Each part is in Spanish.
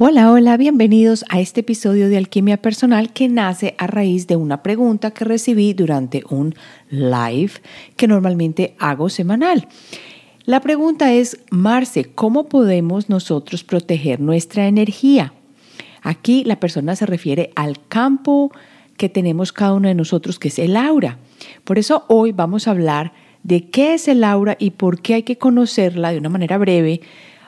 Hola, hola, bienvenidos a este episodio de Alquimia Personal que nace a raíz de una pregunta que recibí durante un live que normalmente hago semanal. La pregunta es, Marce, ¿cómo podemos nosotros proteger nuestra energía? Aquí la persona se refiere al campo que tenemos cada uno de nosotros, que es el aura. Por eso hoy vamos a hablar de qué es el aura y por qué hay que conocerla de una manera breve.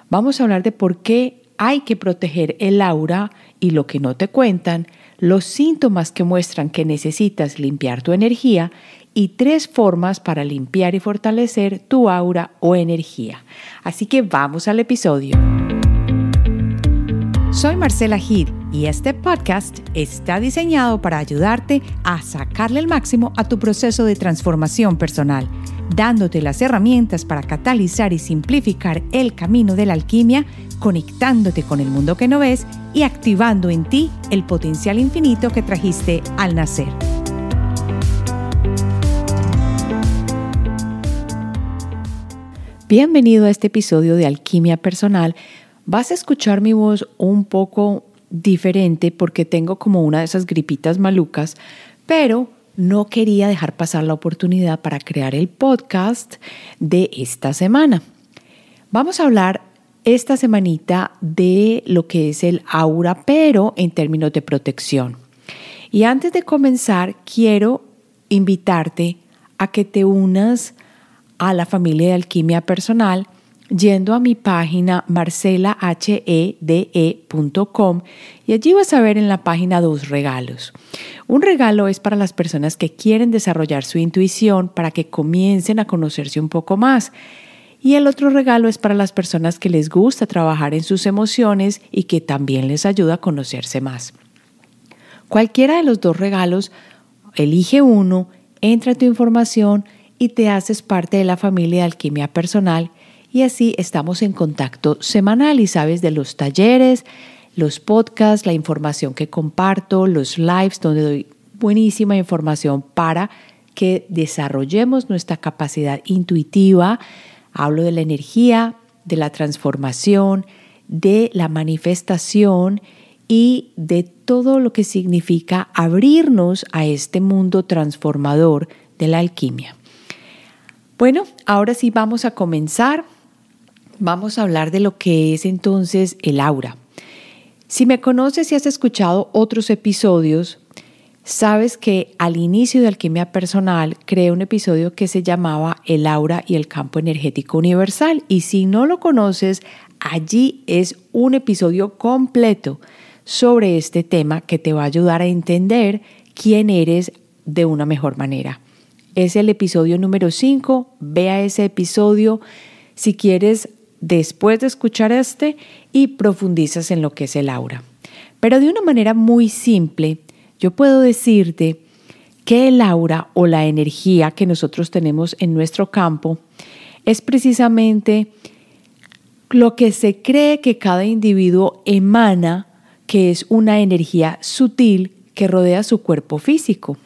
Vamos a hablar de por qué hay que proteger el aura y lo que no te cuentan, los síntomas que muestran que necesitas limpiar tu energía y tres formas para limpiar y fortalecer tu aura o energía. Así que vamos al episodio. Soy Marcela Gid y este podcast está diseñado para ayudarte a sacarle el máximo a tu proceso de transformación personal dándote las herramientas para catalizar y simplificar el camino de la alquimia, conectándote con el mundo que no ves y activando en ti el potencial infinito que trajiste al nacer. Bienvenido a este episodio de Alquimia Personal. Vas a escuchar mi voz un poco diferente porque tengo como una de esas gripitas malucas, pero no quería dejar pasar la oportunidad para crear el podcast de esta semana. Vamos a hablar esta semanita de lo que es el aura, pero en términos de protección. Y antes de comenzar, quiero invitarte a que te unas a la familia de alquimia personal yendo a mi página marcelahede.com y allí vas a ver en la página dos regalos. Un regalo es para las personas que quieren desarrollar su intuición para que comiencen a conocerse un poco más. Y el otro regalo es para las personas que les gusta trabajar en sus emociones y que también les ayuda a conocerse más. Cualquiera de los dos regalos, elige uno, entra tu información y te haces parte de la familia de alquimia personal y así estamos en contacto semanal y sabes de los talleres, los podcasts, la información que comparto, los lives donde doy buenísima información para que desarrollemos nuestra capacidad intuitiva. Hablo de la energía, de la transformación, de la manifestación y de todo lo que significa abrirnos a este mundo transformador de la alquimia. Bueno, ahora sí vamos a comenzar vamos a hablar de lo que es entonces el aura. Si me conoces y has escuchado otros episodios, sabes que al inicio de Alquimia Personal creé un episodio que se llamaba El aura y el campo energético universal. Y si no lo conoces, allí es un episodio completo sobre este tema que te va a ayudar a entender quién eres de una mejor manera. Es el episodio número 5. Vea ese episodio. Si quieres después de escuchar este y profundizas en lo que es el aura. Pero de una manera muy simple, yo puedo decirte que el aura o la energía que nosotros tenemos en nuestro campo es precisamente lo que se cree que cada individuo emana, que es una energía sutil que rodea su cuerpo físico.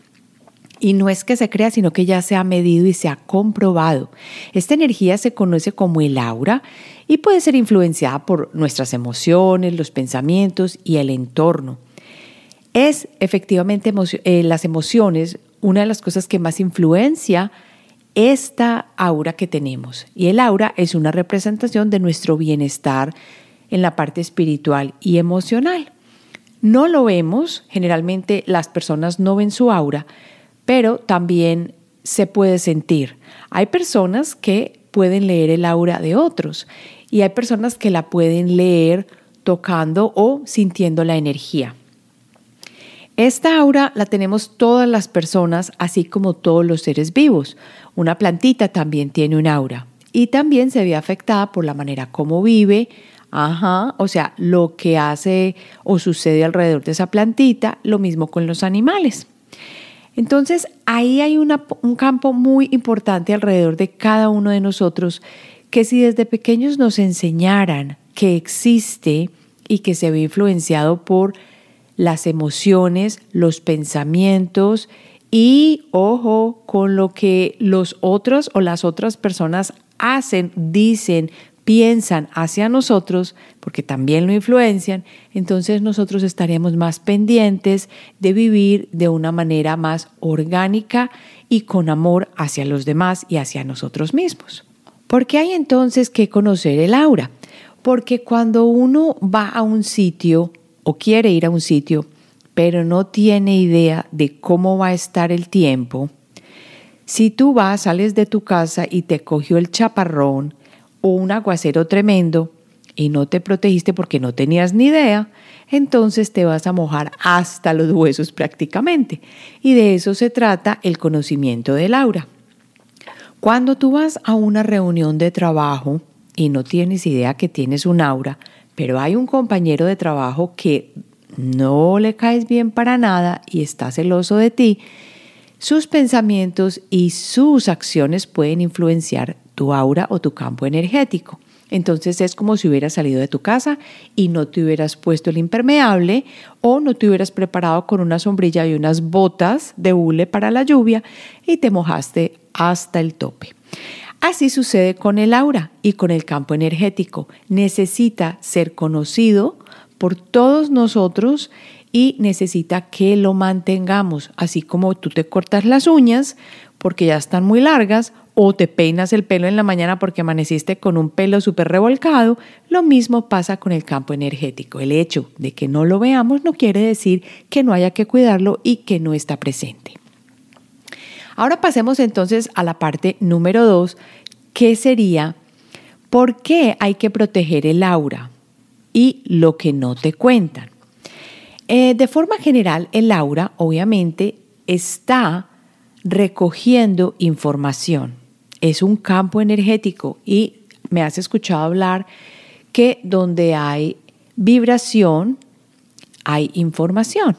Y no es que se crea, sino que ya se ha medido y se ha comprobado. Esta energía se conoce como el aura y puede ser influenciada por nuestras emociones, los pensamientos y el entorno. Es efectivamente eh, las emociones una de las cosas que más influencia esta aura que tenemos. Y el aura es una representación de nuestro bienestar en la parte espiritual y emocional. No lo vemos, generalmente las personas no ven su aura, pero también se puede sentir. Hay personas que pueden leer el aura de otros y hay personas que la pueden leer tocando o sintiendo la energía. Esta aura la tenemos todas las personas, así como todos los seres vivos. Una plantita también tiene un aura y también se ve afectada por la manera como vive, ajá, o sea, lo que hace o sucede alrededor de esa plantita, lo mismo con los animales. Entonces, ahí hay un campo muy importante alrededor de cada uno de nosotros que si desde pequeños nos enseñaran que existe y que se ve influenciado por las emociones, los pensamientos y, ojo, con lo que los otros o las otras personas hacen, dicen, piensan hacia nosotros, porque también lo influencian, entonces nosotros estaríamos más pendientes de vivir de una manera más orgánica y con amor hacia los demás y hacia nosotros mismos. ¿Por qué hay entonces que conocer el aura? Porque cuando uno va a un sitio o quiere ir a un sitio, pero no tiene idea de cómo va a estar el tiempo, si tú vas, sales de tu casa y te cogió el chaparrón un aguacero tremendo y no te protegiste porque no tenías ni idea, entonces te vas a mojar hasta los huesos prácticamente. Y de eso se trata el conocimiento del aura. Cuando tú vas a una reunión de trabajo y no tienes idea que tienes un aura, pero hay un compañero de trabajo que no le caes bien para nada y está celoso de ti, sus pensamientos y sus acciones pueden influenciar tu aura o tu campo energético. Entonces es como si hubieras salido de tu casa y no te hubieras puesto el impermeable o no te hubieras preparado con una sombrilla y unas botas de hule para la lluvia y te mojaste hasta el tope. Así sucede con el aura y con el campo energético. Necesita ser conocido por todos nosotros y necesita que lo mantengamos, así como tú te cortas las uñas porque ya están muy largas o te peinas el pelo en la mañana porque amaneciste con un pelo súper revolcado, lo mismo pasa con el campo energético. El hecho de que no lo veamos no quiere decir que no haya que cuidarlo y que no está presente. Ahora pasemos entonces a la parte número dos, que sería ¿por qué hay que proteger el aura? Y lo que no te cuentan. Eh, de forma general, el aura obviamente está recogiendo información. Es un campo energético y me has escuchado hablar que donde hay vibración, hay información.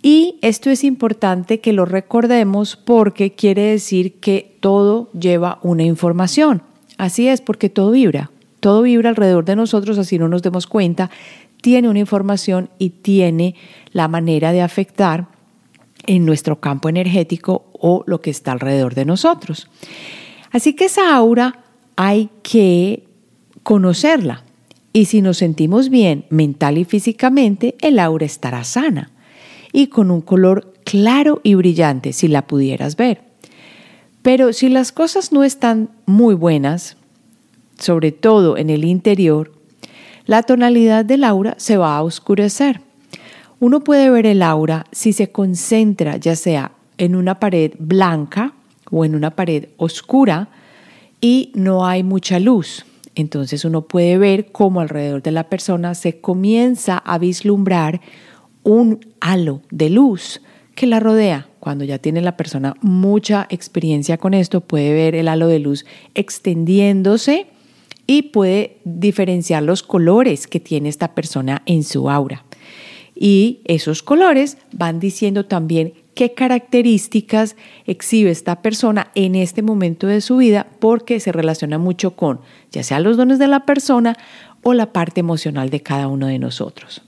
Y esto es importante que lo recordemos porque quiere decir que todo lleva una información. Así es, porque todo vibra. Todo vibra alrededor de nosotros, así no nos demos cuenta tiene una información y tiene la manera de afectar en nuestro campo energético o lo que está alrededor de nosotros. Así que esa aura hay que conocerla. Y si nos sentimos bien mental y físicamente, el aura estará sana y con un color claro y brillante si la pudieras ver. Pero si las cosas no están muy buenas, sobre todo en el interior, la tonalidad del aura se va a oscurecer. Uno puede ver el aura si se concentra ya sea en una pared blanca o en una pared oscura y no hay mucha luz. Entonces uno puede ver cómo alrededor de la persona se comienza a vislumbrar un halo de luz que la rodea. Cuando ya tiene la persona mucha experiencia con esto, puede ver el halo de luz extendiéndose y puede diferenciar los colores que tiene esta persona en su aura. Y esos colores van diciendo también qué características exhibe esta persona en este momento de su vida porque se relaciona mucho con ya sea los dones de la persona o la parte emocional de cada uno de nosotros.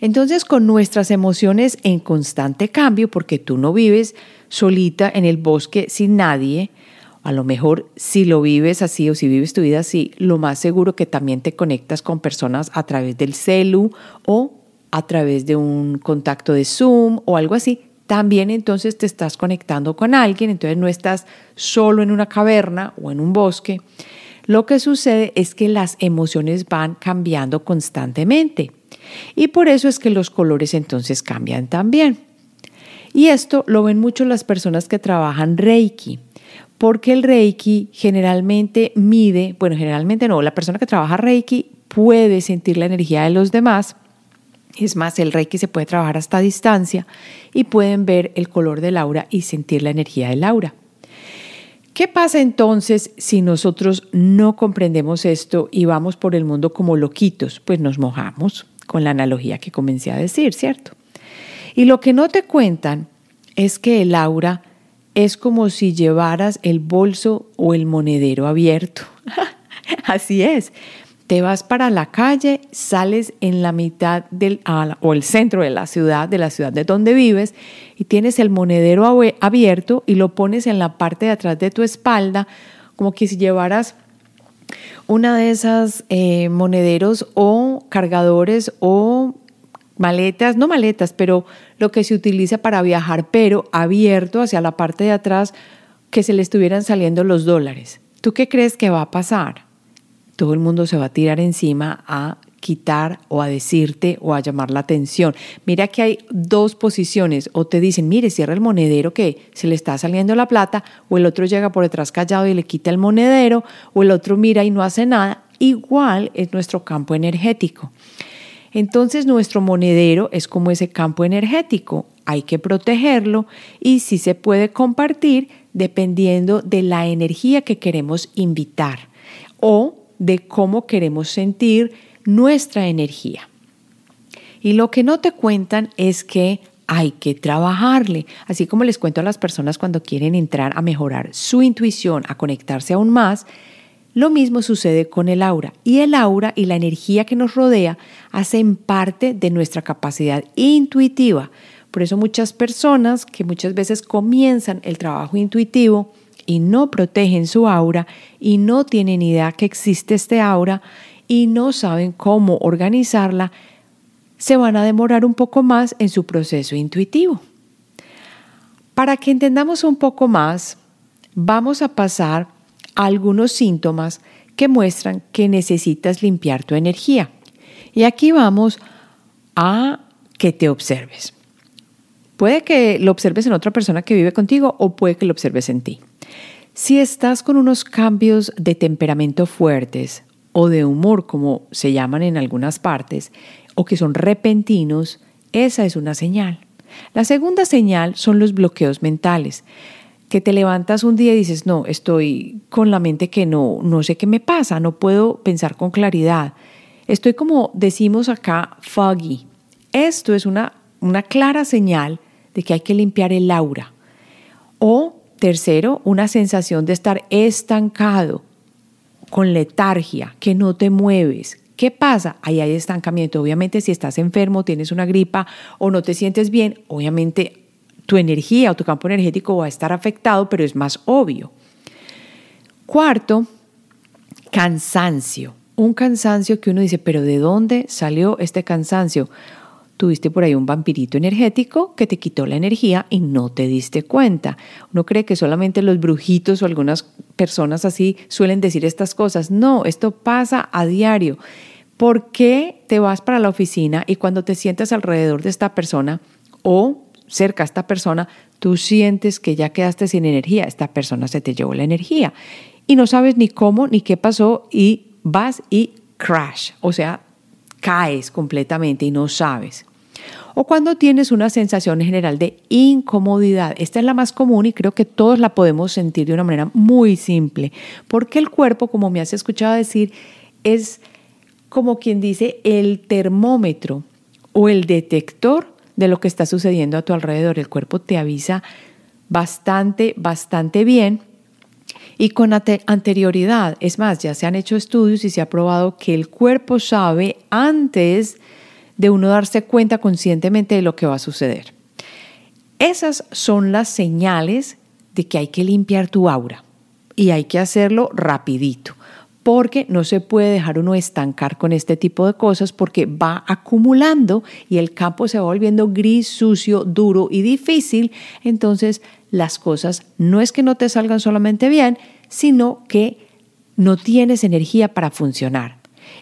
Entonces, con nuestras emociones en constante cambio, porque tú no vives solita en el bosque sin nadie, a lo mejor si lo vives así o si vives tu vida así, lo más seguro que también te conectas con personas a través del celu o a través de un contacto de Zoom o algo así. También entonces te estás conectando con alguien, entonces no estás solo en una caverna o en un bosque. Lo que sucede es que las emociones van cambiando constantemente y por eso es que los colores entonces cambian también. Y esto lo ven mucho las personas que trabajan Reiki porque el Reiki generalmente mide, bueno, generalmente no, la persona que trabaja Reiki puede sentir la energía de los demás. Es más, el Reiki se puede trabajar hasta distancia y pueden ver el color del aura y sentir la energía del aura. ¿Qué pasa entonces si nosotros no comprendemos esto y vamos por el mundo como loquitos? Pues nos mojamos, con la analogía que comencé a decir, ¿cierto? Y lo que no te cuentan es que el aura es como si llevaras el bolso o el monedero abierto. Así es. Te vas para la calle, sales en la mitad del o el centro de la ciudad, de la ciudad de donde vives, y tienes el monedero abierto y lo pones en la parte de atrás de tu espalda, como que si llevaras una de esas eh, monederos o cargadores o maletas, no maletas, pero lo que se utiliza para viajar, pero abierto hacia la parte de atrás, que se le estuvieran saliendo los dólares. ¿Tú qué crees que va a pasar? Todo el mundo se va a tirar encima a quitar o a decirte o a llamar la atención. Mira que hay dos posiciones, o te dicen, mire, cierra el monedero que se le está saliendo la plata, o el otro llega por detrás callado y le quita el monedero, o el otro mira y no hace nada. Igual es nuestro campo energético. Entonces nuestro monedero es como ese campo energético, hay que protegerlo y si se puede compartir dependiendo de la energía que queremos invitar o de cómo queremos sentir nuestra energía. Y lo que no te cuentan es que hay que trabajarle, así como les cuento a las personas cuando quieren entrar a mejorar su intuición, a conectarse aún más, lo mismo sucede con el aura y el aura y la energía que nos rodea hacen parte de nuestra capacidad intuitiva. Por eso muchas personas que muchas veces comienzan el trabajo intuitivo y no protegen su aura y no tienen idea que existe este aura y no saben cómo organizarla, se van a demorar un poco más en su proceso intuitivo. Para que entendamos un poco más, vamos a pasar a algunos síntomas que muestran que necesitas limpiar tu energía. Y aquí vamos a que te observes. Puede que lo observes en otra persona que vive contigo o puede que lo observes en ti. Si estás con unos cambios de temperamento fuertes, o de humor, como se llaman en algunas partes, o que son repentinos, esa es una señal. La segunda señal son los bloqueos mentales, que te levantas un día y dices, no, estoy con la mente que no, no sé qué me pasa, no puedo pensar con claridad. Estoy como decimos acá, foggy. Esto es una, una clara señal de que hay que limpiar el aura. O tercero, una sensación de estar estancado, con letargia, que no te mueves. ¿Qué pasa? Ahí hay estancamiento. Obviamente si estás enfermo, tienes una gripa o no te sientes bien, obviamente tu energía o tu campo energético va a estar afectado, pero es más obvio. Cuarto, cansancio. Un cansancio que uno dice, pero ¿de dónde salió este cansancio? Tuviste por ahí un vampirito energético que te quitó la energía y no te diste cuenta. Uno cree que solamente los brujitos o algunas personas así suelen decir estas cosas. No, esto pasa a diario. ¿Por qué te vas para la oficina y cuando te sientas alrededor de esta persona o cerca a esta persona, tú sientes que ya quedaste sin energía? Esta persona se te llevó la energía y no sabes ni cómo ni qué pasó y vas y crash, o sea, caes completamente y no sabes. O cuando tienes una sensación general de incomodidad. Esta es la más común y creo que todos la podemos sentir de una manera muy simple, porque el cuerpo, como me has escuchado decir, es como quien dice el termómetro o el detector de lo que está sucediendo a tu alrededor. El cuerpo te avisa bastante, bastante bien y con anterioridad. Es más, ya se han hecho estudios y se ha probado que el cuerpo sabe antes de uno darse cuenta conscientemente de lo que va a suceder. Esas son las señales de que hay que limpiar tu aura y hay que hacerlo rapidito porque no se puede dejar uno estancar con este tipo de cosas porque va acumulando y el campo se va volviendo gris, sucio, duro y difícil. Entonces las cosas no es que no te salgan solamente bien, sino que no tienes energía para funcionar.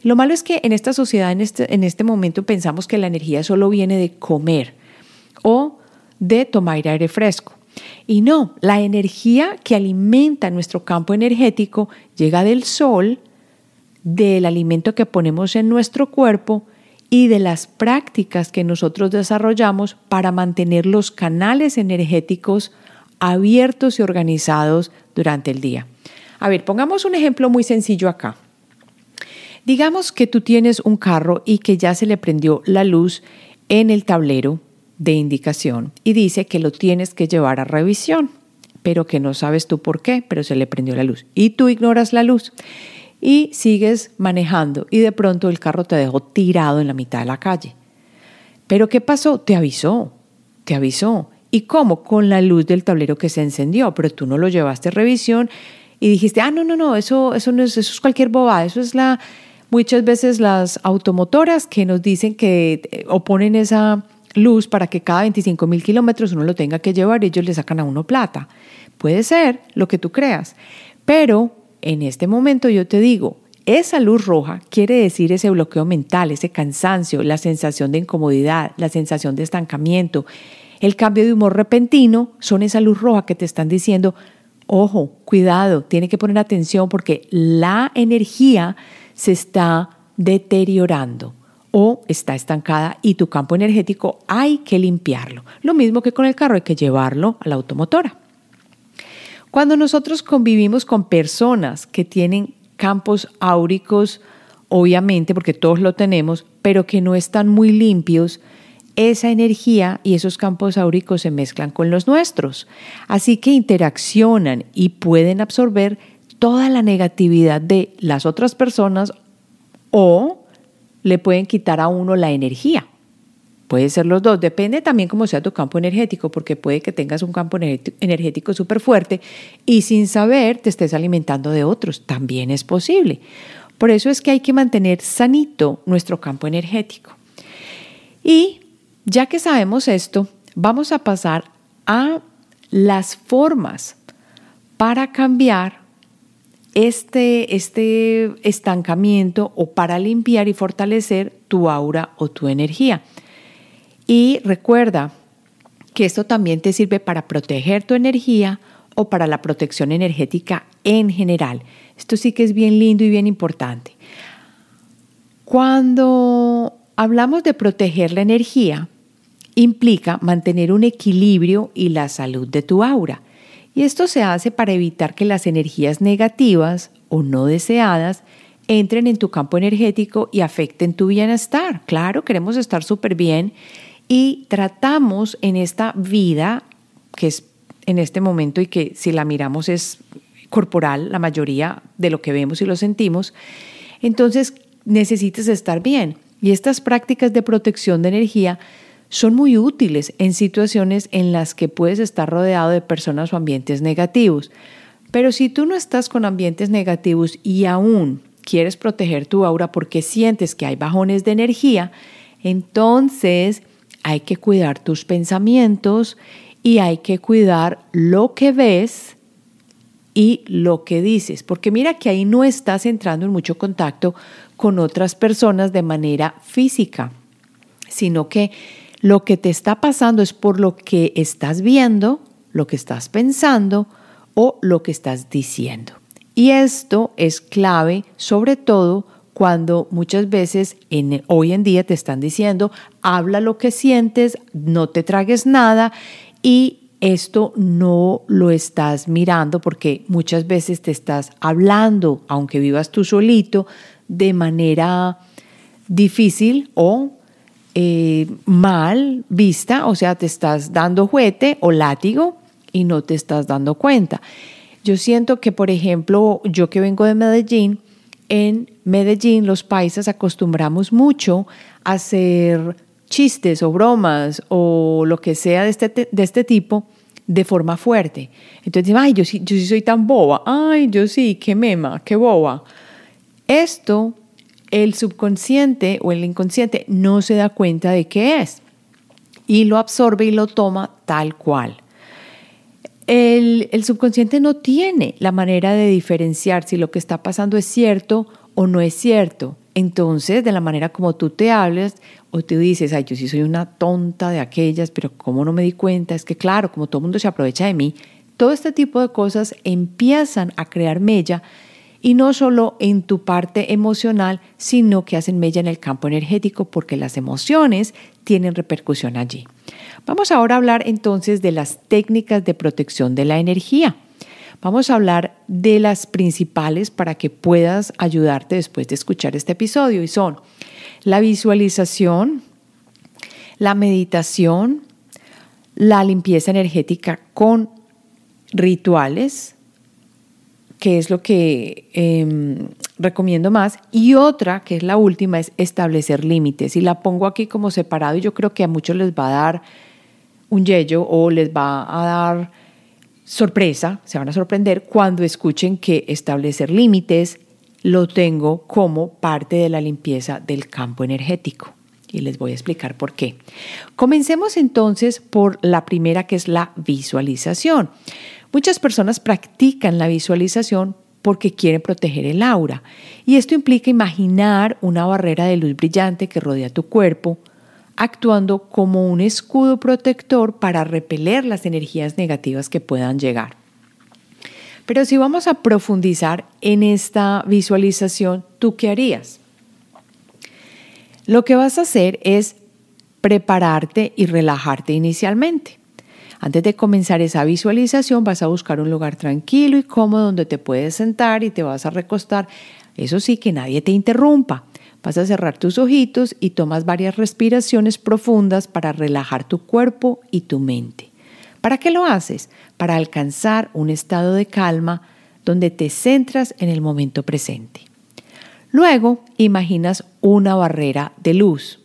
Lo malo es que en esta sociedad, en este, en este momento, pensamos que la energía solo viene de comer o de tomar aire fresco. Y no, la energía que alimenta nuestro campo energético llega del sol, del alimento que ponemos en nuestro cuerpo y de las prácticas que nosotros desarrollamos para mantener los canales energéticos abiertos y organizados durante el día. A ver, pongamos un ejemplo muy sencillo acá. Digamos que tú tienes un carro y que ya se le prendió la luz en el tablero de indicación y dice que lo tienes que llevar a revisión, pero que no sabes tú por qué, pero se le prendió la luz y tú ignoras la luz y sigues manejando y de pronto el carro te dejó tirado en la mitad de la calle. Pero ¿qué pasó? Te avisó, te avisó. ¿Y cómo? Con la luz del tablero que se encendió, pero tú no lo llevaste a revisión y dijiste, ah, no, no, no, eso, eso no es, eso es cualquier bobada, eso es la, muchas veces las automotoras que nos dicen que eh, oponen esa luz para que cada 25 mil kilómetros uno lo tenga que llevar y ellos le sacan a uno plata. Puede ser lo que tú creas, pero en este momento yo te digo, esa luz roja quiere decir ese bloqueo mental, ese cansancio, la sensación de incomodidad, la sensación de estancamiento, el cambio de humor repentino, son esa luz roja que te están diciendo, ojo, cuidado, tiene que poner atención porque la energía se está deteriorando o está estancada y tu campo energético hay que limpiarlo. Lo mismo que con el carro, hay que llevarlo a la automotora. Cuando nosotros convivimos con personas que tienen campos áuricos, obviamente, porque todos lo tenemos, pero que no están muy limpios, esa energía y esos campos áuricos se mezclan con los nuestros. Así que interaccionan y pueden absorber toda la negatividad de las otras personas o le pueden quitar a uno la energía. Puede ser los dos, depende también cómo sea tu campo energético, porque puede que tengas un campo energético súper fuerte y sin saber te estés alimentando de otros. También es posible. Por eso es que hay que mantener sanito nuestro campo energético. Y ya que sabemos esto, vamos a pasar a las formas para cambiar este, este estancamiento o para limpiar y fortalecer tu aura o tu energía. Y recuerda que esto también te sirve para proteger tu energía o para la protección energética en general. Esto sí que es bien lindo y bien importante. Cuando hablamos de proteger la energía, implica mantener un equilibrio y la salud de tu aura. Y esto se hace para evitar que las energías negativas o no deseadas entren en tu campo energético y afecten tu bienestar. Claro, queremos estar súper bien y tratamos en esta vida, que es en este momento y que si la miramos es corporal, la mayoría de lo que vemos y lo sentimos, entonces necesitas estar bien. Y estas prácticas de protección de energía son muy útiles en situaciones en las que puedes estar rodeado de personas o ambientes negativos. Pero si tú no estás con ambientes negativos y aún quieres proteger tu aura porque sientes que hay bajones de energía, entonces hay que cuidar tus pensamientos y hay que cuidar lo que ves y lo que dices, porque mira que ahí no estás entrando en mucho contacto con otras personas de manera física, sino que lo que te está pasando es por lo que estás viendo, lo que estás pensando o lo que estás diciendo. Y esto es clave sobre todo cuando muchas veces hoy en día te están diciendo, habla lo que sientes, no te tragues nada y esto no lo estás mirando porque muchas veces te estás hablando, aunque vivas tú solito, de manera difícil o eh, mal vista, o sea, te estás dando juguete o látigo y no te estás dando cuenta. Yo siento que, por ejemplo, yo que vengo de Medellín, en Medellín los paisas acostumbramos mucho a hacer chistes o bromas o lo que sea de este, de este tipo de forma fuerte. Entonces, ay, yo sí, yo sí soy tan boba, ay, yo sí, qué mema, qué boba. Esto, el subconsciente o el inconsciente no se da cuenta de qué es y lo absorbe y lo toma tal cual. El, subconsciente no tiene la manera de diferenciar si lo que está pasando es cierto o no es cierto. Entonces, de la manera como tú te hablas o te dices, ay, yo sí soy una tonta de aquellas, pero ¿cómo no me di cuenta? Es que claro, como todo el mundo se aprovecha de mí, todo este tipo de cosas empiezan a crear mella y no solo en tu parte emocional, sino que hacen mella en el campo energético porque las emociones tienen repercusión allí. Vamos ahora a hablar entonces de las técnicas de protección de la energía. Vamos a hablar de las principales para que puedas ayudarte después de escuchar este episodio y son la visualización, la meditación, la limpieza energética con rituales, que es lo que em, recomiendo más, y otra, que es la última, es establecer límites. Y la pongo aquí como separado y yo creo que a muchos les va a dar un yello o les va a dar sorpresa, se van a sorprender cuando escuchen que establecer límites lo tengo como parte de la limpieza del campo energético. Y les voy a explicar por qué. Comencemos entonces por la primera que es la visualización. Muchas personas practican la visualización porque quieren proteger el aura. Y esto implica imaginar una barrera de luz brillante que rodea tu cuerpo, actuando como un escudo protector para repeler las energías negativas que puedan llegar. Pero si vamos a profundizar en esta visualización, ¿tú qué harías? Lo que vas a hacer es prepararte y relajarte inicialmente. Antes de comenzar esa visualización vas a buscar un lugar tranquilo y cómodo donde te puedes sentar y te vas a recostar. Eso sí, que nadie te interrumpa. Vas a cerrar tus ojitos y tomas varias respiraciones profundas para relajar tu cuerpo y tu mente. ¿Para qué lo haces? Para alcanzar un estado de calma donde te centras en el momento presente. Luego imaginas una barrera de luz.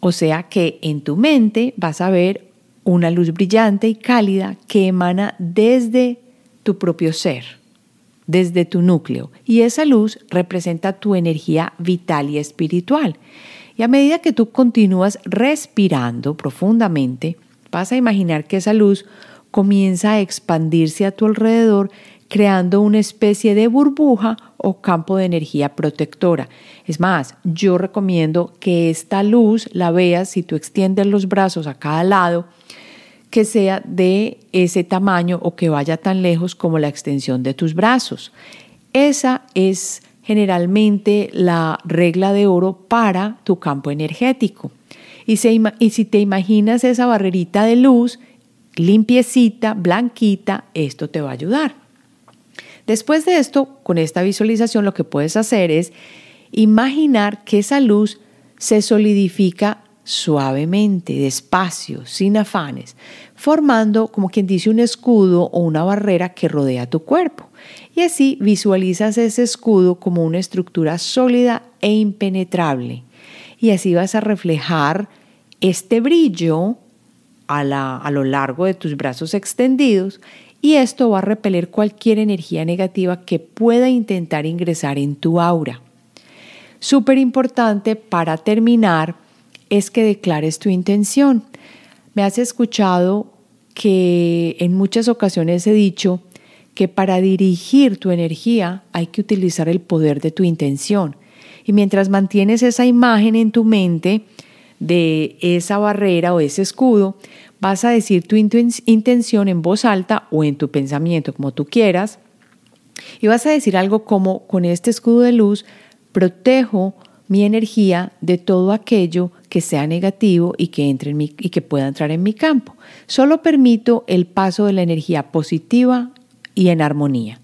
O sea que en tu mente vas a ver una luz brillante y cálida que emana desde tu propio ser desde tu núcleo y esa luz representa tu energía vital y espiritual. Y a medida que tú continúas respirando profundamente, vas a imaginar que esa luz comienza a expandirse a tu alrededor, creando una especie de burbuja o campo de energía protectora. Es más, yo recomiendo que esta luz la veas si tú extiendes los brazos a cada lado que sea de ese tamaño o que vaya tan lejos como la extensión de tus brazos. Esa es generalmente la regla de oro para tu campo energético. Y, si te imaginas esa barrerita de luz, limpiecita, blanquita, esto te va a ayudar. Después de esto, con esta visualización lo que puedes hacer es imaginar que esa luz se solidifica suavemente, despacio, sin afanes, formando como quien dice un escudo o una barrera que rodea tu cuerpo. Y así visualizas ese escudo como una estructura sólida e impenetrable. Y así vas a reflejar este brillo a, a lo largo de tus brazos extendidos y esto va a repeler cualquier energía negativa que pueda intentar ingresar en tu aura. Súper importante para terminar es que declares tu intención. Me has escuchado que en muchas ocasiones he dicho que para dirigir tu energía hay que utilizar el poder de tu intención. Y mientras mantienes esa imagen en tu mente de esa barrera o ese escudo, vas a decir tu intención en voz alta o en tu pensamiento, como tú quieras. Y vas a decir algo como, con este escudo de luz, protejo mi energía de todo aquello que sea negativo y que, entre en y que pueda entrar en mi campo. Solo permito el paso de la energía positiva y en armonía.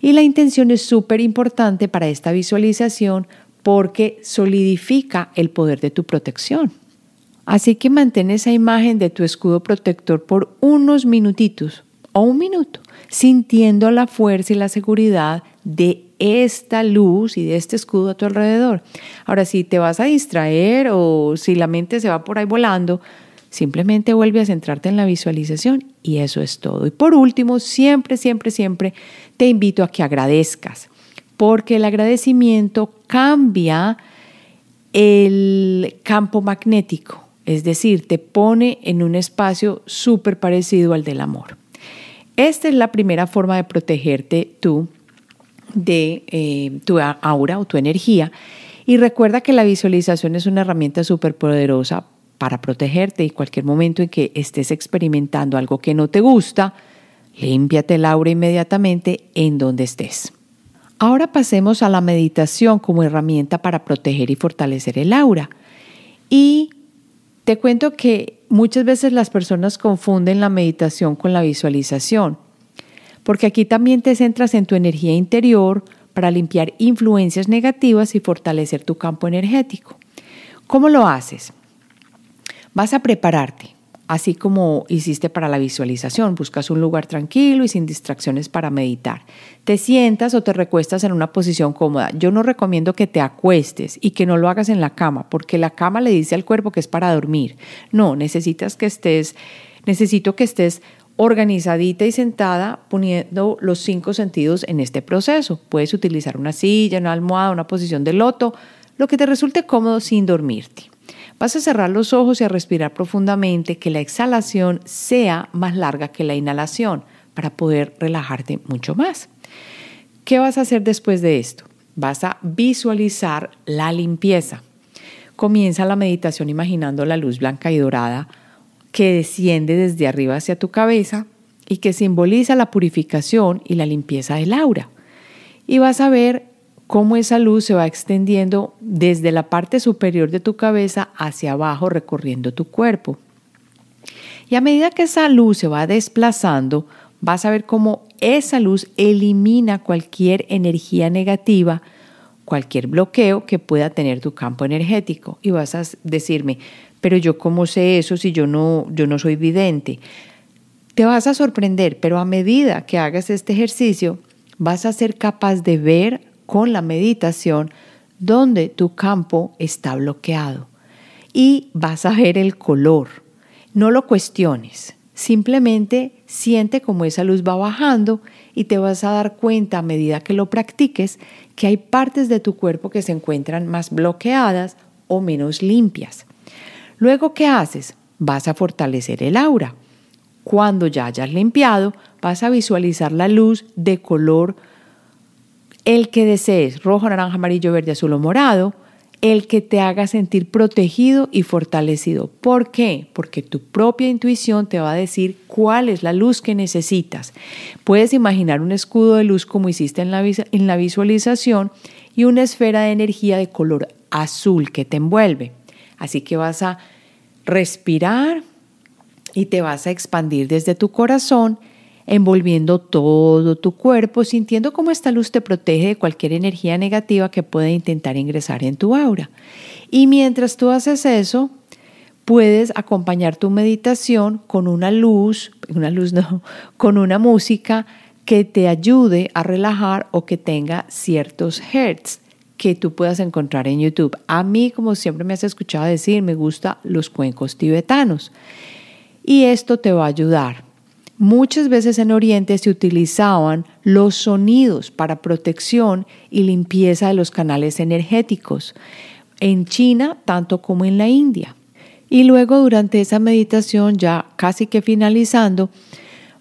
Y la intención es súper importante para esta visualización porque solidifica el poder de tu protección. Así que mantén esa imagen de tu escudo protector por unos minutitos o un minuto, sintiendo la fuerza y la seguridad de esta luz y de este escudo a tu alrededor. Ahora, si te vas a distraer o si la mente se va por ahí volando, simplemente vuelve a centrarte en la visualización y eso es todo. Y por último, siempre, siempre, siempre te invito a que agradezcas, porque el agradecimiento cambia el campo magnético, es decir, te pone en un espacio súper parecido al del amor. Esta es la primera forma de protegerte tú de eh, tu aura o tu energía. Y recuerda que la visualización es una herramienta súper poderosa para protegerte y cualquier momento en que estés experimentando algo que no te gusta, límpiate el aura inmediatamente en donde estés. Ahora pasemos a la meditación como herramienta para proteger y fortalecer el aura. Y te cuento que muchas veces las personas confunden la meditación con la visualización porque aquí también te centras en tu energía interior para limpiar influencias negativas y fortalecer tu campo energético. ¿Cómo lo haces? Vas a prepararte, así como hiciste para la visualización. Buscas un lugar tranquilo y sin distracciones para meditar. Te sientas o te recuestas en una posición cómoda. Yo no recomiendo que te acuestes y que no lo hagas en la cama, porque la cama le dice al cuerpo que es para dormir. No, necesitas que estés, necesito que estés organizadita y sentada poniendo los cinco sentidos en este proceso. Puedes utilizar una silla, una almohada, una posición de loto, lo que te resulte cómodo sin dormirte. Vas a cerrar los ojos y a respirar profundamente, que la exhalación sea más larga que la inhalación para poder relajarte mucho más. ¿Qué vas a hacer después de esto? Vas a visualizar la limpieza. Comienza la meditación imaginando la luz blanca y dorada que desciende desde arriba hacia tu cabeza y que simboliza la purificación y la limpieza del aura. Y vas a ver cómo esa luz se va extendiendo desde la parte superior de tu cabeza hacia abajo recorriendo tu cuerpo. Y a medida que esa luz se va desplazando, vas a ver cómo esa luz elimina cualquier energía negativa, cualquier bloqueo que pueda tener tu campo energético. Y vas a decirme, pero yo cómo sé eso si yo no, yo no soy vidente. Te vas a sorprender, pero a medida que hagas este ejercicio, vas a ser capaz de ver con la meditación dónde tu campo está bloqueado. Y vas a ver el color. No lo cuestiones. Simplemente siente cómo esa luz va bajando y te vas a dar cuenta a medida que lo practiques que hay partes de tu cuerpo que se encuentran más bloqueadas o menos limpias. Luego, ¿qué haces? Vas a fortalecer el aura. Cuando ya hayas limpiado, vas a visualizar la luz de color el que desees, rojo, naranja, amarillo, verde, azul o morado, el que te haga sentir protegido y fortalecido. ¿Por qué? Porque tu propia intuición te va a decir cuál es la luz que necesitas. Puedes imaginar un escudo de luz como hiciste en la, en la visualización y una esfera de energía de color azul que te envuelve. Así que vas a respirar y te vas a expandir desde tu corazón, envolviendo todo tu cuerpo, sintiendo cómo esta luz te protege de cualquier energía negativa que pueda intentar ingresar en tu aura. Y mientras tú haces eso, puedes acompañar tu meditación con una luz, una luz no, con una música que te ayude a relajar o que tenga ciertos hertz que tú puedas encontrar en YouTube. A mí, como siempre me has escuchado decir, me gustan los cuencos tibetanos. Y esto te va a ayudar. Muchas veces en Oriente se utilizaban los sonidos para protección y limpieza de los canales energéticos. En China, tanto como en la India. Y luego durante esa meditación, ya casi que finalizando,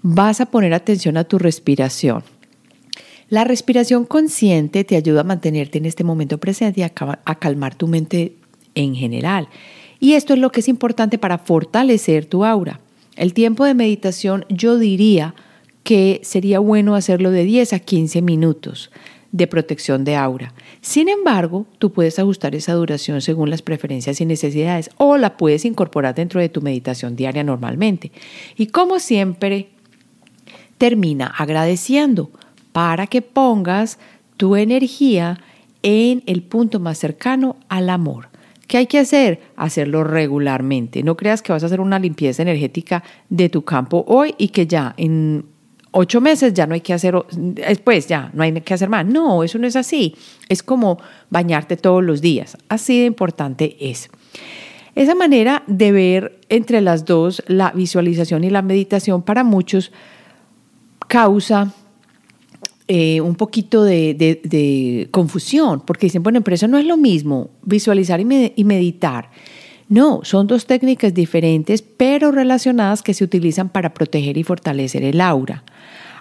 vas a poner atención a tu respiración. La respiración consciente te ayuda a mantenerte en este momento presente y a, calmar tu mente en general. Y esto es lo que es importante para fortalecer tu aura. El tiempo de meditación yo diría que sería bueno hacerlo de 10 a 15 minutos de protección de aura. Sin embargo, tú puedes ajustar esa duración según las preferencias y necesidades o la puedes incorporar dentro de tu meditación diaria normalmente. Y como siempre, termina agradeciendo para que pongas tu energía en el punto más cercano al amor. ¿Qué hay que hacer? Hacerlo regularmente. No creas que vas a hacer una limpieza energética de tu campo hoy y que ya en ocho meses ya no hay que hacer, después ya no hay que hacer más. No, eso no es así. Es como bañarte todos los días. Así de importante es. Esa manera de ver entre las dos, la visualización y la meditación, para muchos causa eh, un poquito de, confusión, porque dicen, bueno, pero eso no es lo mismo, visualizar y, meditar. No, son dos técnicas diferentes, pero relacionadas que se utilizan para proteger y fortalecer el aura.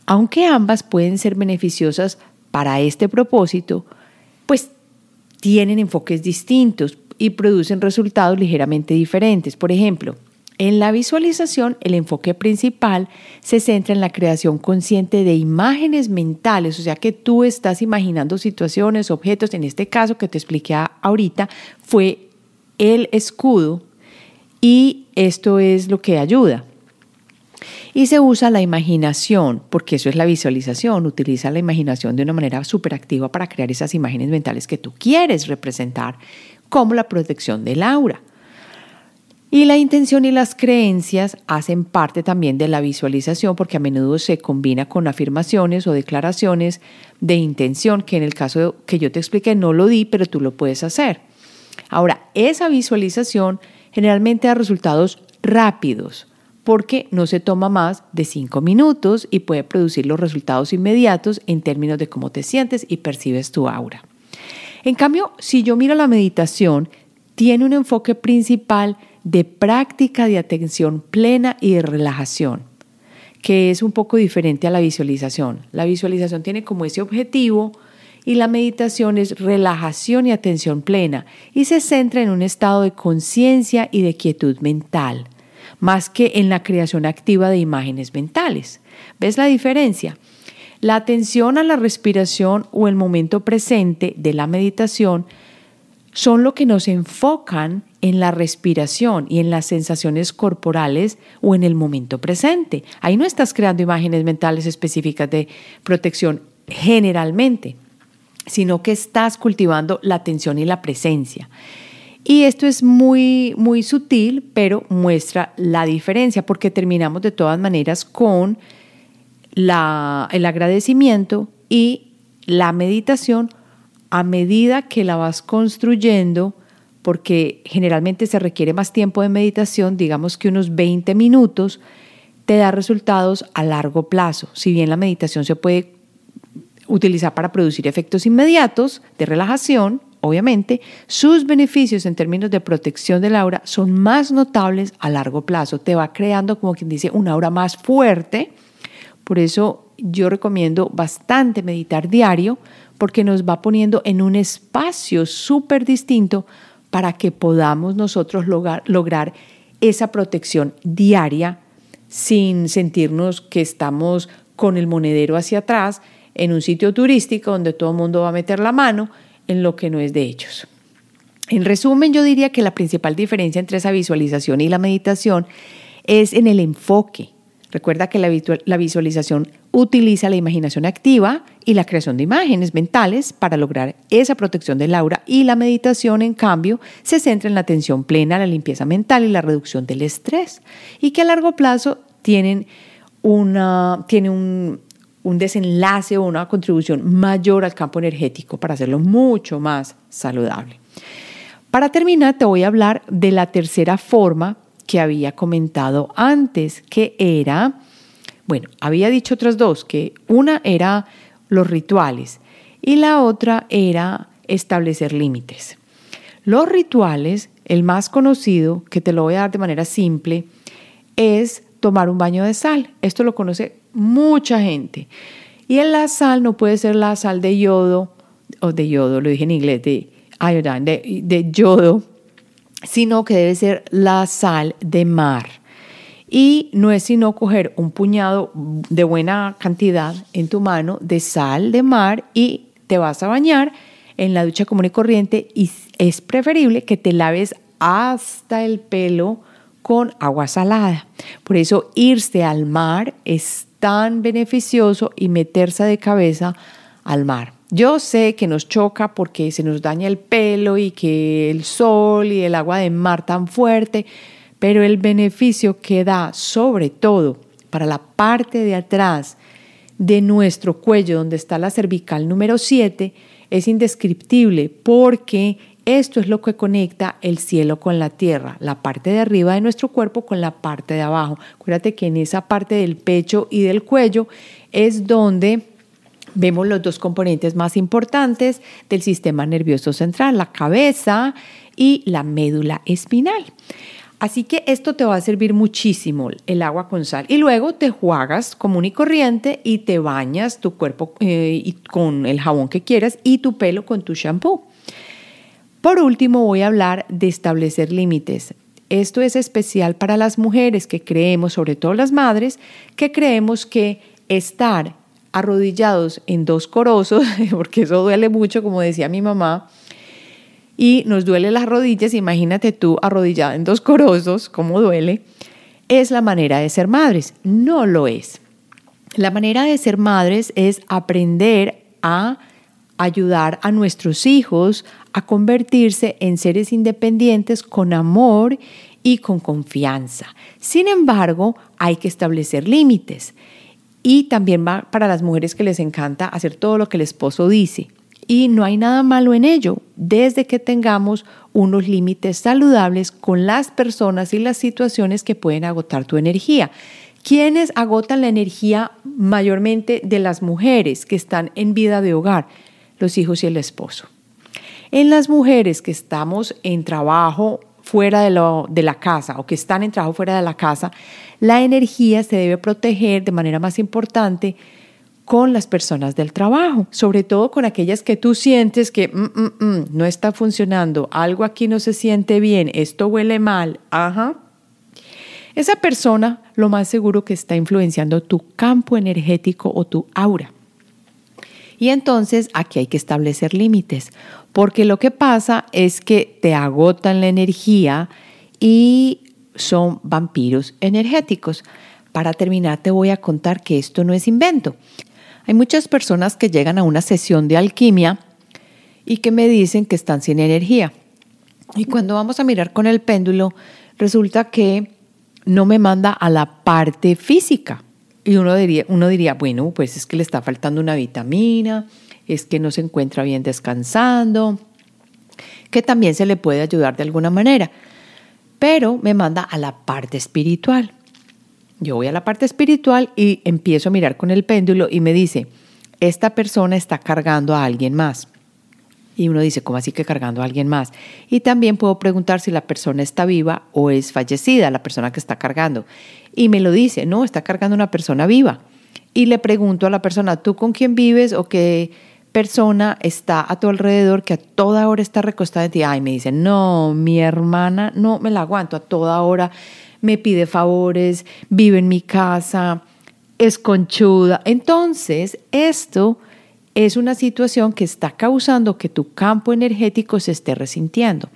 Aunque ambas pueden ser beneficiosas para este propósito, pues tienen enfoques distintos y producen resultados ligeramente diferentes. Por ejemplo, en la visualización, el enfoque principal se centra en la creación consciente de imágenes mentales, o sea que tú estás imaginando situaciones, objetos, en este caso que te expliqué ahorita, fue el escudo y esto es lo que ayuda. Y se usa la imaginación, porque eso es la visualización, utiliza la imaginación de una manera súper activa para crear esas imágenes mentales que tú quieres representar, como la protección del aura. Y la intención y las creencias hacen parte también de la visualización porque a menudo se combina con afirmaciones o declaraciones de intención, que en el caso que yo te expliqué no lo di, pero tú lo puedes hacer. Ahora, esa visualización generalmente da resultados rápidos, porque no se toma más de cinco minutos y puede producir los resultados inmediatos en términos de cómo te sientes y percibes tu aura. En cambio, si yo miro la meditación, tiene un enfoque principal de práctica de atención plena y de relajación, que es un poco diferente a la visualización. La visualización tiene como ese objetivo y la meditación es relajación y atención plena y se centra en un estado de conciencia y de quietud mental, más que en la creación activa de imágenes mentales. ¿Ves la diferencia? La atención a la respiración o el momento presente de la meditación son lo que nos enfocan en la respiración y en las sensaciones corporales o en el momento presente. Ahí no estás creando imágenes mentales específicas de protección generalmente, sino que estás cultivando la atención y la presencia. Y esto es muy, muy sutil, pero muestra la diferencia, porque terminamos de todas maneras con la, el agradecimiento y la meditación a medida que la vas construyendo, porque generalmente se requiere más tiempo de meditación, digamos que unos 20 minutos, te da resultados a largo plazo. Si bien la meditación se puede utilizar para producir efectos inmediatos de relajación, obviamente, sus beneficios en términos de protección del aura son más notables a largo plazo. Te va creando, como quien dice, una aura más fuerte. Por eso yo recomiendo bastante meditar diario porque nos va poniendo en un espacio súper distinto para que podamos nosotros lograr, lograr esa protección diaria sin sentirnos que estamos con el monedero hacia atrás en un sitio turístico donde todo el mundo va a meter la mano en lo que no es de ellos. En resumen, yo diría que la principal diferencia entre esa visualización y la meditación es en el enfoque. Recuerda que la visualización utiliza la imaginación activa y la creación de imágenes mentales para lograr esa protección del aura y la meditación, en cambio, se centra en la atención plena, la limpieza mental y la reducción del estrés y que a largo plazo tienen una, tiene un, un desenlace o una contribución mayor al campo energético para hacerlo mucho más saludable. Para terminar, te voy a hablar de la tercera forma que había comentado antes, que era, bueno, había dicho otras dos, que una era los rituales y la otra era establecer límites. Los rituales, el más conocido, que te lo voy a dar de manera simple, es tomar un baño de sal. Esto lo conoce mucha gente. Y en la sal no puede ser la sal de yodo, o de yodo, lo dije en inglés, de iodine, de, de yodo, sino que debe ser la sal de mar. Y no es sino coger un puñado de buena cantidad en tu mano de sal de mar y te vas a bañar en la ducha común y corriente y es preferible que te laves hasta el pelo con agua salada. Por eso irse al mar es tan beneficioso y meterse de cabeza al mar. Yo sé que nos choca porque se nos daña el pelo y que el sol y el agua de mar tan fuerte, pero el beneficio que da sobre todo para la parte de atrás de nuestro cuello, donde está la cervical número 7, es indescriptible porque esto es lo que conecta el cielo con la tierra, la parte de arriba de nuestro cuerpo con la parte de abajo. Acuérdate que en esa parte del pecho y del cuello es donde vemos los dos componentes más importantes del sistema nervioso central, la cabeza y la médula espinal. Así que esto te va a servir muchísimo, el agua con sal. Y luego te juegas común y corriente y te bañas tu cuerpo eh, con el jabón que quieras y tu pelo con tu shampoo. Por último, voy a hablar de establecer límites. Esto es especial para las mujeres que creemos, sobre todo las madres, que creemos que estar arrodillados en dos corosos, porque eso duele mucho, como decía mi mamá, y nos duele las rodillas, imagínate tú arrodillada en dos corosos, cómo duele, es la manera de ser madres. No lo es. La manera de ser madres es aprender a ayudar a nuestros hijos a convertirse en seres independientes con amor y con confianza. Sin embargo, hay que establecer límites. Y también va para las mujeres que les encanta hacer todo lo que el esposo dice. Y no hay nada malo en ello, desde que tengamos unos límites saludables con las personas y las situaciones que pueden agotar tu energía. ¿Quiénes agotan la energía mayormente de las mujeres que están en vida de hogar? Los hijos y el esposo. En las mujeres que estamos en trabajo fuera de, la casa o que están en trabajo fuera de la casa, la energía se debe proteger de manera más importante con las personas del trabajo, sobre todo con aquellas que tú sientes que mm, mm, mm, no está funcionando, algo aquí no se siente bien, esto huele mal, ajá. Esa persona lo más seguro que está influenciando tu campo energético o tu aura. Y entonces aquí hay que establecer límites, porque lo que pasa es que te agotan la energía y son vampiros energéticos. Para terminar te voy a contar que esto no es invento. Hay muchas personas que llegan a una sesión de alquimia y que me dicen que están sin energía. Y cuando vamos a mirar con el péndulo, resulta que no me manda a la parte física. Y uno diría, uno diría, bueno, pues es que le está faltando una vitamina, es que no se encuentra bien descansando, que también se le puede ayudar de alguna manera. Pero me manda a la parte espiritual. Yo voy a la parte espiritual y empiezo a mirar con el péndulo y me dice, esta persona está cargando a alguien más. Y uno dice, ¿cómo así que cargando a alguien más? Y también puedo preguntar si la persona está viva o es fallecida, la persona que está cargando. Y me lo dice, no, está cargando una persona viva. Y le pregunto a la persona, ¿tú con quién vives o qué persona está a tu alrededor que a toda hora está recostada en ti? Ay, me dice, no, mi hermana, no me la aguanto a toda hora me pide favores, vive en mi casa, es conchuda. Entonces, esto es una situación que está causando que tu campo energético se esté resintiendo.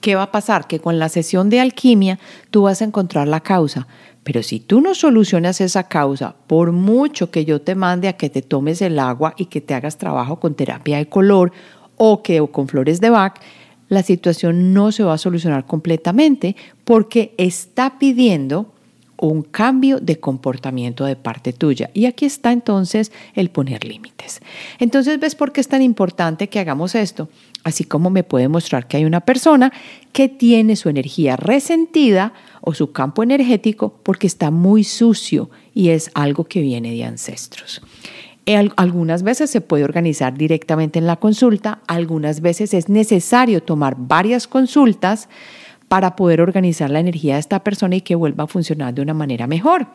¿Qué va a pasar? Que con la sesión de alquimia tú vas a encontrar la causa. Pero si tú no solucionas esa causa, por mucho que yo te mande a que te tomes el agua y que te hagas trabajo con terapia de color o que o con flores de Bach, la situación no se va a solucionar completamente porque está pidiendo un cambio de comportamiento de parte tuya. Y aquí está entonces el poner límites. Entonces, ¿ves por qué es tan importante que hagamos esto? Así como me puede mostrar que hay una persona que tiene su energía resentida o su campo energético porque está muy sucio y es algo que viene de ancestros. Algunas veces se puede organizar directamente en la consulta, algunas veces es necesario tomar varias consultas para poder organizar la energía de esta persona y que vuelva a funcionar de una manera mejor.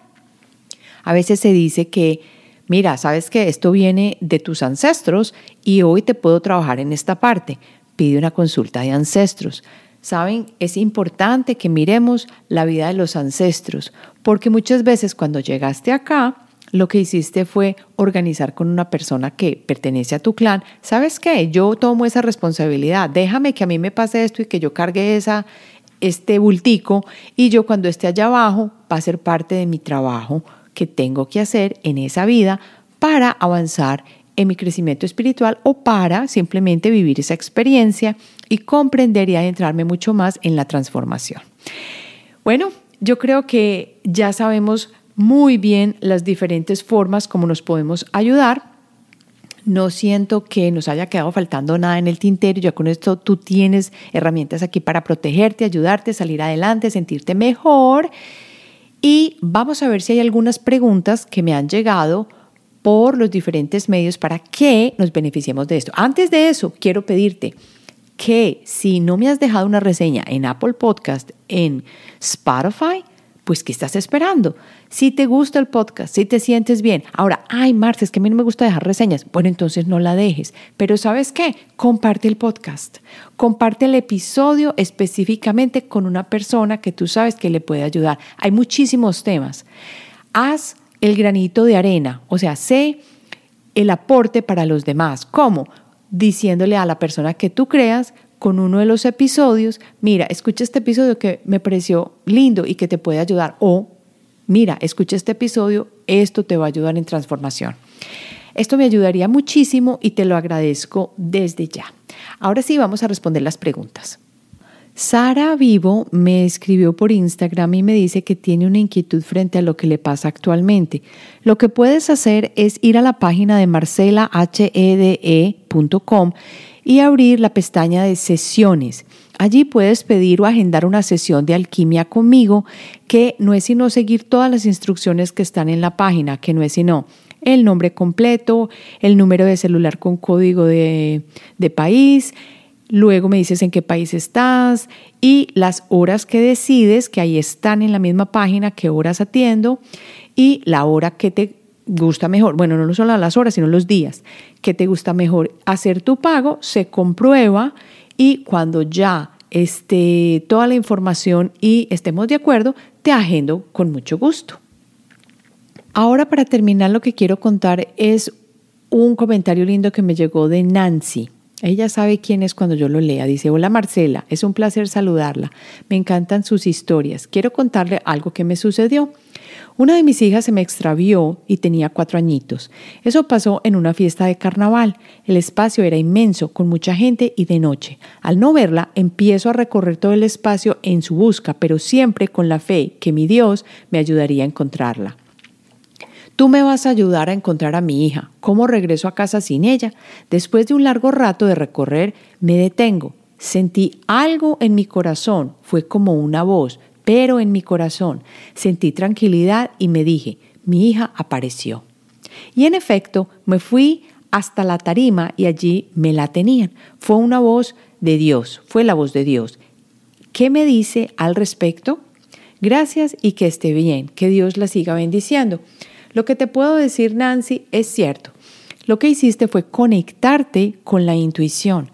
A veces se dice que, mira, sabes que esto viene de tus ancestros y hoy te puedo trabajar en esta parte. Pide una consulta de ancestros. Saben, es importante que miremos la vida de los ancestros, porque muchas veces cuando llegaste acá, lo que hiciste fue organizar con una persona que pertenece a tu clan. ¿Sabes qué? Yo tomo esa responsabilidad. Déjame que a mí me pase esto y que yo cargue esa, este bultico y yo cuando esté allá abajo va a ser parte de mi trabajo que tengo que hacer en esa vida para avanzar en mi crecimiento espiritual o para simplemente vivir esa experiencia y comprender y adentrarme mucho más en la transformación. Bueno, yo creo que ya sabemos muy bien las diferentes formas como nos podemos ayudar. No siento que nos haya quedado faltando nada en el tintero. Ya con esto tú tienes herramientas aquí para protegerte, ayudarte, salir adelante, sentirte mejor. Y vamos a ver si hay algunas preguntas que me han llegado por los diferentes medios para que nos beneficiemos de esto. Antes de eso, quiero pedirte que si no me has dejado una reseña en Apple Podcast, en Spotify, pues ¿qué estás esperando? Si te gusta el podcast, si te sientes bien. Ahora, ay, Marta, es que a mí no me gusta dejar reseñas. Bueno, entonces no la dejes. Pero ¿sabes qué? Comparte el podcast. Comparte el episodio específicamente con una persona que tú sabes que le puede ayudar. Hay muchísimos temas. Haz el granito de arena, o sea, sé el aporte para los demás. ¿Cómo? Diciéndole a la persona que tú creas, con uno de los episodios, mira, escucha este episodio que me pareció lindo y que te puede ayudar. O, mira, escucha este episodio, esto te va a ayudar en transformación. Esto me ayudaría muchísimo y te lo agradezco desde ya. Ahora sí vamos a responder las preguntas. Sara Vivo me escribió por Instagram y me dice que tiene una inquietud frente a lo que le pasa actualmente. Lo que puedes hacer es ir a la página de marcelahede.com y abrir la pestaña de sesiones. Allí puedes pedir o agendar una sesión de alquimia conmigo, que no es sino seguir todas las instrucciones que están en la página, que no es sino el nombre completo, el número de celular con código de, de país, Luego me dices en qué país estás y las horas que decides, que ahí están en la misma página, qué horas atiendo y la hora que te gusta mejor. Bueno, no solo las horas, sino los días que te gusta mejor hacer tu pago, se comprueba y cuando ya esté toda la información y estemos de acuerdo, te agendo con mucho gusto. Ahora para terminar lo que quiero contar es un comentario lindo que me llegó de Nancy. Ella sabe quién es cuando yo lo lea. Dice, hola Marcela, es un placer saludarla. Me encantan sus historias. Quiero contarle algo que me sucedió. Una de mis hijas se me extravió y tenía cuatro añitos. Eso pasó en una fiesta de carnaval. El espacio era inmenso, con mucha gente y de noche. Al no verla, empiezo a recorrer todo el espacio en su busca, pero siempre con la fe que mi Dios me ayudaría a encontrarla. Tú me vas a ayudar a encontrar a mi hija. ¿Cómo regreso a casa sin ella? Después de un largo rato de recorrer, me detengo. Sentí algo en mi corazón. Fue como una voz, pero en mi corazón. Sentí tranquilidad y me dije, mi hija apareció. Y en efecto, me fui hasta la tarima y allí me la tenían. Fue una voz de Dios, fue la voz de Dios. ¿Qué me dice al respecto? Gracias y que esté bien, que Dios la siga bendiciendo. Lo que te puedo decir, Nancy, es cierto. Lo que hiciste fue conectarte con la intuición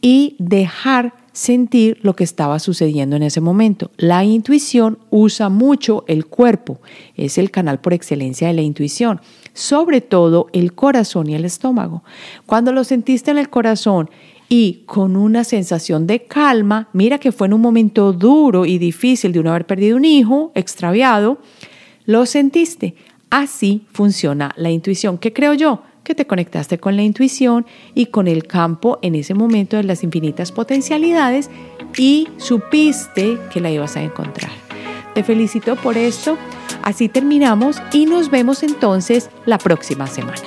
y dejar sentir lo que estaba sucediendo en ese momento. La intuición usa mucho el cuerpo, es el canal por excelencia de la intuición, sobre todo el corazón y el estómago. Cuando lo sentiste en el corazón y con una sensación de calma, mira que fue en un momento duro y difícil de uno haber perdido un hijo extraviado, lo sentiste. Así funciona la intuición. ¿Qué creo yo? Que te conectaste con la intuición y con el campo en ese momento de las infinitas potencialidades y supiste que la ibas a encontrar. Te felicito por esto. Así terminamos y nos vemos entonces la próxima semana.